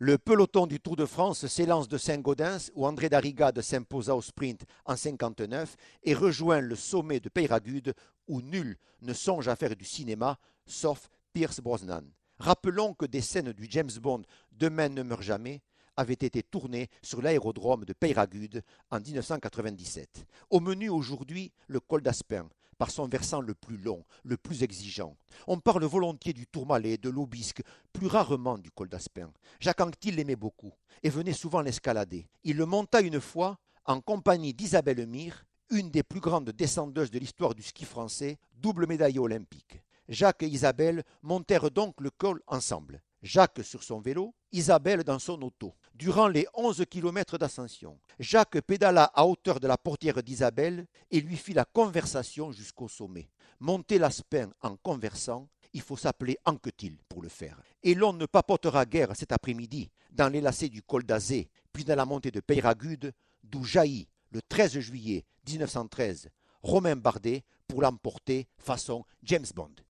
Le peloton du Tour de France s'élance de Saint-Gaudens où André Darrigade s'imposa au sprint en 59 et rejoint le sommet de Peyragude où nul ne songe à faire du cinéma sauf Pierce Brosnan. Rappelons que des scènes du James Bond Demain ne meurt jamais avaient été tournées sur l'aérodrome de Peyragude en 1997. Au menu aujourd'hui, le col d'Aspin, par son versant le plus long, le plus exigeant. On parle volontiers du Tourmalet, de l'Aubisque, plus rarement du col d'Aspin. Jacques Anquetil l'aimait beaucoup et venait souvent l'escalader. Il le monta une fois en compagnie d'Isabelle Mire, une des plus grandes descendeuses de l'histoire du ski français, double médaillée olympique. Jacques et Isabelle montèrent donc le col ensemble. Jacques sur son vélo, Isabelle dans son auto. Durant les onze kilomètres d'ascension, Jacques pédala à hauteur de la portière d'Isabelle et lui fit la conversation jusqu'au sommet. Monter l'Aspin en conversant, il faut s'appeler Anquetil pour le faire. Et l'on ne papotera guère cet après-midi dans les lacets du col d'Azé, puis dans la montée de Peyragude, d'où jaillit le 13 juillet 1913 Romain Bardet pour l'emporter façon James Bond.